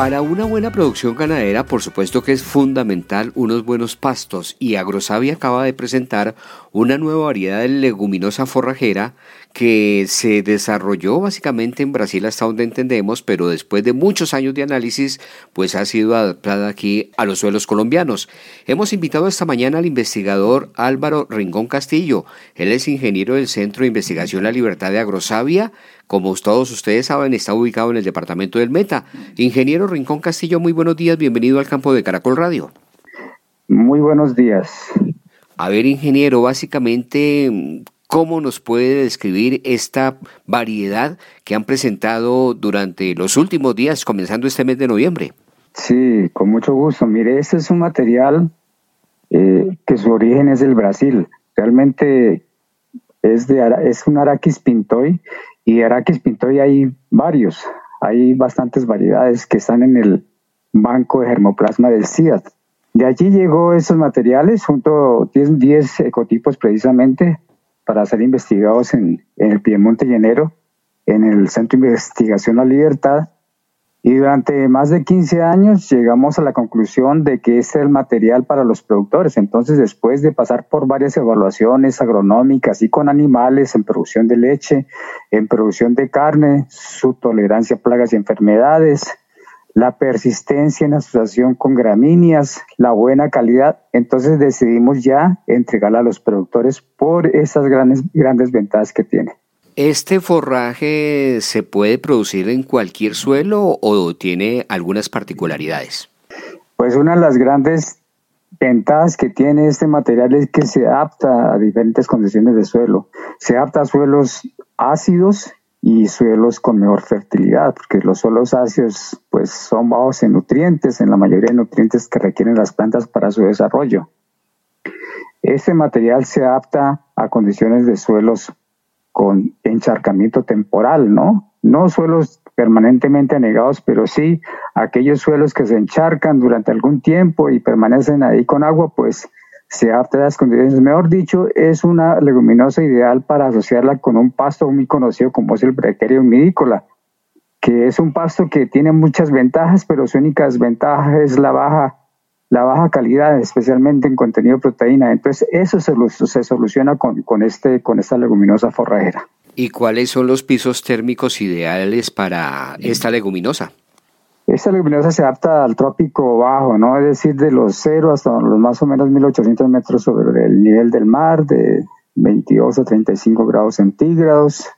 Para una buena producción ganadera, por supuesto que es fundamental unos buenos pastos y Agrosavia acaba de presentar una nueva variedad de leguminosa forrajera que se desarrolló básicamente en Brasil hasta donde entendemos, pero después de muchos años de análisis, pues ha sido adaptada aquí a los suelos colombianos. Hemos invitado esta mañana al investigador Álvaro Ringón Castillo. Él es ingeniero del Centro de Investigación La Libertad de Agrosavia. Como todos ustedes saben, está ubicado en el departamento del Meta. Ingeniero Rincón Castillo, muy buenos días, bienvenido al campo de Caracol Radio. Muy buenos días. A ver, ingeniero, básicamente, ¿cómo nos puede describir esta variedad que han presentado durante los últimos días, comenzando este mes de noviembre? Sí, con mucho gusto. Mire, este es un material eh, que su origen es del Brasil. Realmente es, de, es un Araquis pintoy y Araquis pintoy hay varios. Hay bastantes variedades que están en el banco de germoplasma del CIAT. De allí llegó esos materiales junto a 10, ecotipos precisamente para ser investigados en, el Piemonte Llanero, en el Centro de Investigación La Libertad. Y durante más de 15 años llegamos a la conclusión de que es el material para los productores. Entonces, después de pasar por varias evaluaciones agronómicas y con animales en producción de leche, en producción de carne, su tolerancia a plagas y enfermedades, la persistencia en asociación con gramíneas, la buena calidad. Entonces decidimos ya entregarla a los productores por esas grandes, grandes ventajas que tiene. ¿Este forraje se puede producir en cualquier suelo o tiene algunas particularidades? Pues una de las grandes ventajas que tiene este material es que se adapta a diferentes condiciones de suelo. Se adapta a suelos ácidos y suelos con mejor fertilidad, porque los suelos ácidos pues son bajos en nutrientes, en la mayoría de nutrientes que requieren las plantas para su desarrollo. Este material se adapta a condiciones de suelos con encharcamiento temporal, ¿no? No suelos permanentemente anegados, pero sí aquellos suelos que se encharcan durante algún tiempo y permanecen ahí con agua, pues se adapta a las condiciones. Mejor dicho, es una leguminosa ideal para asociarla con un pasto muy conocido como es el brequerio midícola, que es un pasto que tiene muchas ventajas, pero su única desventaja es la baja, la baja calidad, especialmente en contenido de proteína. Entonces, eso se, se soluciona con, con, este, con esta leguminosa forrajera. ¿Y cuáles son los pisos térmicos ideales para esta leguminosa? Esta leguminosa se adapta al trópico bajo, ¿no? Es decir, de los 0 hasta los más o menos 1800 metros sobre el nivel del mar, de 22 a 35 grados centígrados.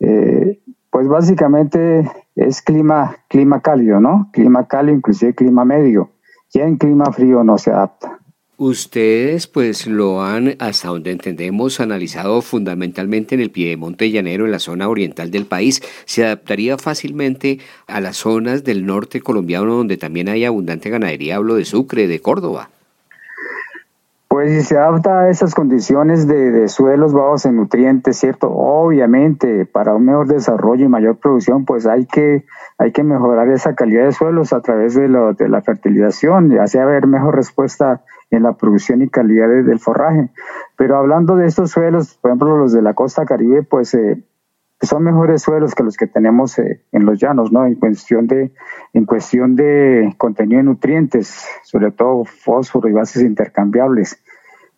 Eh, pues básicamente es clima, clima cálido, ¿no? Clima cálido, inclusive clima medio. Ya en clima frío no se adapta. Ustedes pues lo han, hasta donde entendemos, analizado fundamentalmente en el piedemonte llanero, en la zona oriental del país. ¿Se adaptaría fácilmente a las zonas del norte colombiano donde también hay abundante ganadería? Hablo de Sucre, de Córdoba. Pues si se adapta a esas condiciones de, suelos bajos en nutrientes, ¿cierto? Obviamente, para un mejor desarrollo y mayor producción, pues hay que, hay que mejorar esa calidad de suelos a través de, de la fertilización y así haber mejor respuesta en la producción y calidad del forraje. Pero hablando de estos suelos, por ejemplo, los de la costa caribe, pues eh, son mejores suelos que los que tenemos eh, en los llanos, ¿no? En cuestión de, en cuestión de contenido de nutrientes, sobre todo fósforo y bases intercambiables.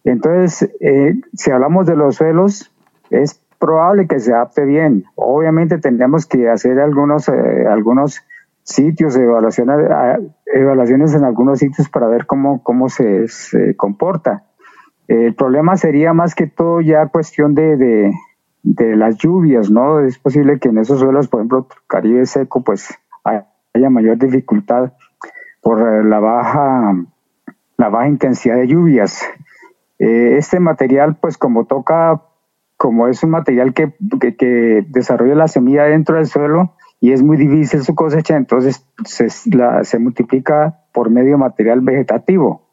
Entonces, eh, si hablamos de los suelos, es probable que se adapte bien. Obviamente tendríamos que hacer algunos, algunos sitios, evaluaciones, evaluaciones en algunos sitios para ver cómo, cómo se, comporta. El problema sería más que todo ya cuestión de, de, las lluvias, ¿no? Es posible que en esos suelos, por ejemplo, Caribe seco, pues haya mayor dificultad por la baja, la baja intensidad de lluvias. Eh, este material, pues como toca, como es un material que, que, desarrolla la semilla dentro del suelo y es muy difícil su cosecha, entonces se, se multiplica por medio material vegetativo.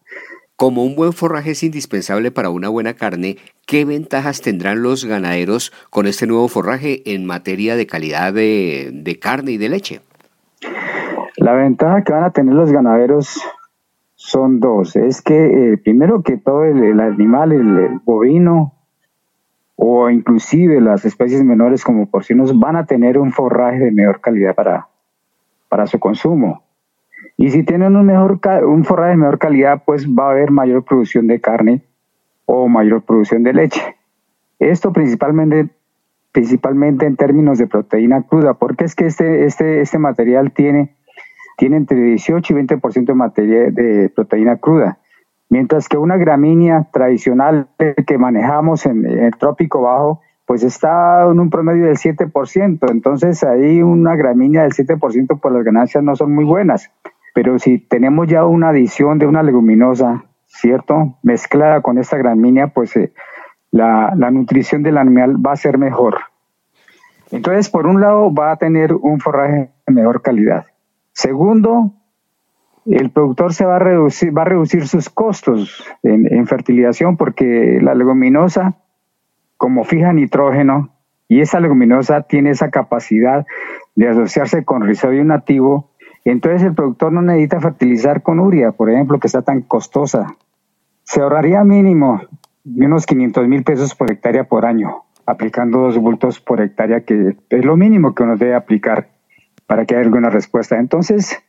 Como un buen forraje es indispensable para una buena carne, ¿qué ventajas tendrán los ganaderos con este nuevo forraje en materia de calidad de, carne y de leche? La ventaja que van a tener los ganaderos son dos. Es que eh, primero que todo el, animal, el, bovino o inclusive las especies menores como porcinos van a tener un forraje de mejor calidad para, para su consumo. Y si tienen un, mejor, un forraje de mejor calidad, pues va a haber mayor producción de carne o mayor producción de leche. Esto principalmente, principalmente en términos de proteína cruda, porque es que este, este, este material tiene tiene entre 18 y 20% de materia de proteína cruda, mientras que una gramínea tradicional que manejamos en, el trópico bajo, pues está en un promedio del 7%, entonces ahí una gramínea del 7% pues las ganancias no son muy buenas, pero si tenemos ya una adición de una leguminosa, ¿cierto? Mezclada con esta gramínea, pues eh, la, la nutrición del animal va a ser mejor. Entonces, por un lado, va a tener un forraje de mejor calidad. Segundo, el productor se va a reducir, va a reducir sus costos en, fertilización porque la leguminosa, como fija nitrógeno, y esa leguminosa tiene esa capacidad de asociarse con rizodio nativo, entonces el productor no necesita fertilizar con uria, por ejemplo, que está tan costosa. Se ahorraría mínimo unos 500 mil pesos por hectárea por año, aplicando dos bultos por hectárea, que es lo mínimo que uno debe aplicar para que haya alguna respuesta. Entonces,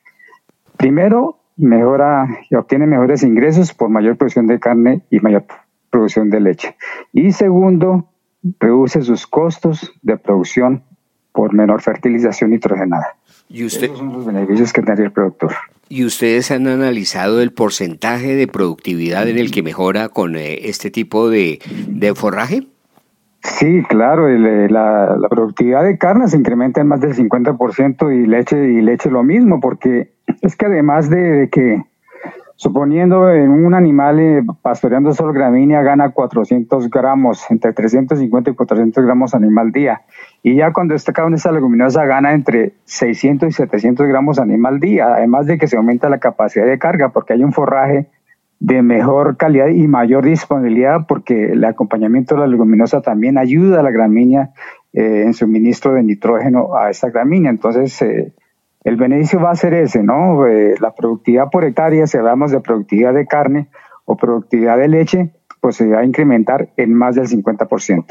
primero, mejora y obtiene mejores ingresos por mayor producción de carne y mayor producción de leche. Y segundo, reduce sus costos de producción por menor fertilización nitrogenada. ¿Y usted, Esos son los beneficios que tendría el productor. ¿Y ustedes han analizado el porcentaje de productividad en el que mejora con eh, este tipo de, de forraje? Sí, claro, eh, la, productividad de carne se incrementa en más del 50% y leche y leche lo mismo, porque es que además de, que, suponiendo en un animal eh, pastoreando solo gramínea gana 400 gramos, entre 350 y 400 gramos animal día, y ya cuando está cada una esa leguminosa gana entre 600 y 700 gramos animal día, además de que se aumenta la capacidad de carga, porque hay un forraje de mejor calidad y mayor disponibilidad porque el acompañamiento de la leguminosa también ayuda a la gramínea eh, en suministro de nitrógeno a esta gramínea. Entonces, eh, el beneficio va a ser ese, ¿no? Eh, la productividad por hectárea, si hablamos de productividad de carne o productividad de leche, pues se va a incrementar en más del 50%.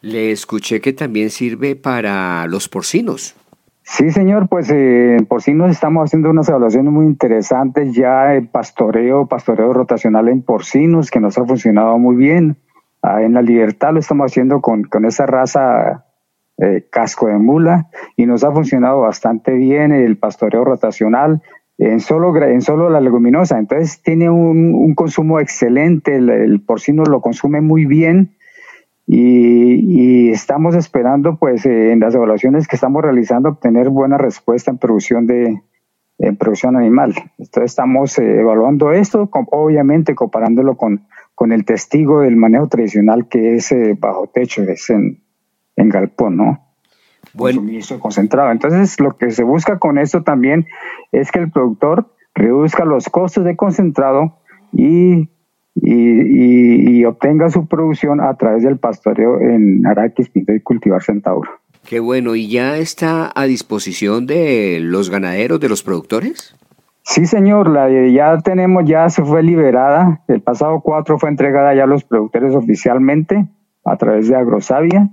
Le escuché que también sirve para los porcinos. Sí, señor, pues eh, en porcinos estamos haciendo unas evaluaciones muy interesantes ya el pastoreo, pastoreo rotacional en porcinos que nos ha funcionado muy bien. Ah, en la libertad lo estamos haciendo con, con esa raza eh, casco de mula y nos ha funcionado bastante bien el pastoreo rotacional en solo, en solo la leguminosa. Entonces tiene un, consumo excelente, el porcino lo consume muy bien y, estamos esperando, pues, eh, en las evaluaciones que estamos realizando, obtener buena respuesta en producción de en producción animal. Entonces estamos eh, evaluando esto, obviamente comparándolo con, con el testigo del manejo tradicional que es eh, bajo techo, es en, en galpón, ¿no? Bueno. Suministro concentrado. Entonces, lo que se busca con esto también es que el productor reduzca los costos de concentrado y y, obtenga su producción a través del pastoreo en Araquis, Pinto y Cultivar Centauro. Qué bueno, ¿y ya está a disposición de los ganaderos, de los productores? Sí, señor, la, ya tenemos, ya se fue liberada. El pasado 4 fue entregada ya a los productores oficialmente a través de Agrosavia.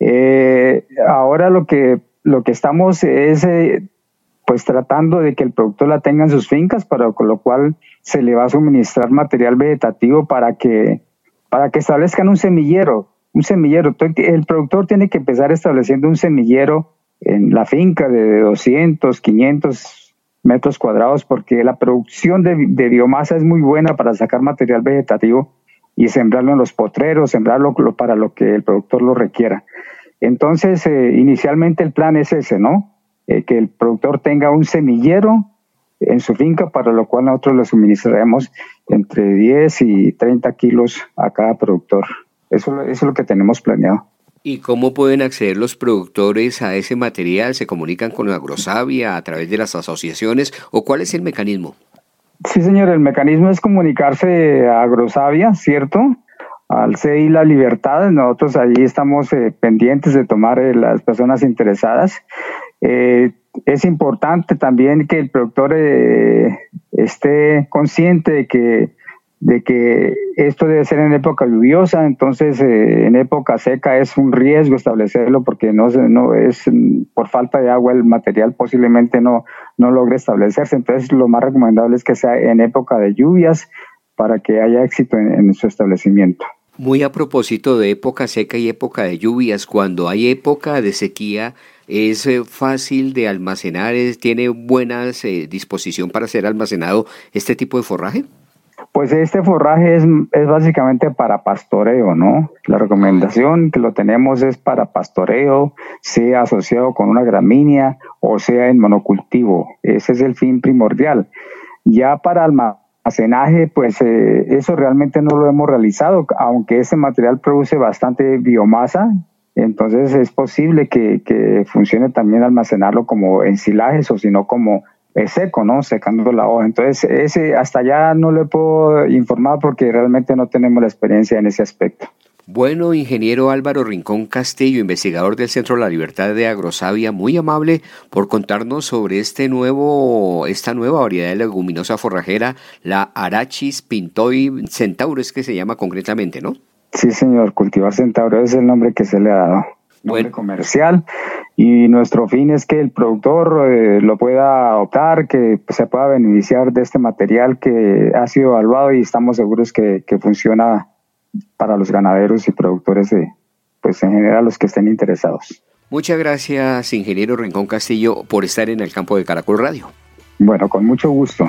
Eh, ahora lo que, lo que estamos es eh, pues tratando de que el productor la tenga en sus fincas, para con lo cual se le va a suministrar material vegetativo para que, para que establezcan un semillero, un semillero. El productor tiene que empezar estableciendo un semillero en la finca de 200, 500 metros cuadrados, porque la producción de, biomasa es muy buena para sacar material vegetativo y sembrarlo en los potreros, sembrarlo para lo que el productor lo requiera. Entonces, eh, inicialmente el plan es ese, ¿no? Eh, que el productor tenga un semillero en su finca, para lo cual nosotros le suministraremos entre 10 y 30 kilos a cada productor. Eso, eso es lo que tenemos planeado. ¿Y cómo pueden acceder los productores a ese material? ¿Se comunican con Agrosavia a través de las asociaciones o cuál es el mecanismo? Sí, señor, el mecanismo es comunicarse a Agrosavia, ¿cierto? Al CI La Libertad, nosotros allí estamos eh, pendientes de tomar eh, las personas interesadas. Eh, es importante también que el productor esté consciente de que de que esto debe ser en época lluviosa, entonces eh, en época seca es un riesgo establecerlo porque no, no es por falta de agua el material posiblemente no, no logre establecerse, entonces lo más recomendable es que sea en época de lluvias para que haya éxito en, su establecimiento. Muy a propósito de época seca y época de lluvias, cuando hay época de sequía, ¿es eh, fácil de almacenar? ¿Tiene buena eh, disposición para ser almacenado este tipo de forraje? Pues este forraje es, es, básicamente para pastoreo, ¿no? La recomendación que lo tenemos es para pastoreo, sea asociado con una gramínea o sea en monocultivo. Ese es el fin primordial. Ya para almacenaje, pues eh, eso realmente no lo hemos realizado, aunque ese material produce bastante biomasa, entonces es posible que, que funcione también almacenarlo como ensilajes o si no como es seco, ¿no? Secando la hoja. Entonces, ese hasta allá no le puedo informar porque realmente no tenemos la experiencia en ese aspecto. Bueno, ingeniero Álvaro Rincón Castillo, investigador del Centro de la Libertad de Agrosavia, muy amable por contarnos sobre este nuevo, esta nueva variedad de leguminosa forrajera, la Arachis pintoi centaurus, que se llama concretamente, ¿no? Sí, señor, cultivar centauro es el nombre que se le ha dado nombre comercial y nuestro fin es que el productor eh, lo pueda optar, que se pueda beneficiar de este material que ha sido evaluado y estamos seguros que, que funciona para los ganaderos y productores de, pues en general los que estén interesados. Muchas gracias, ingeniero Rincón Castillo, por estar en el campo de Caracol Radio. Bueno, con mucho gusto.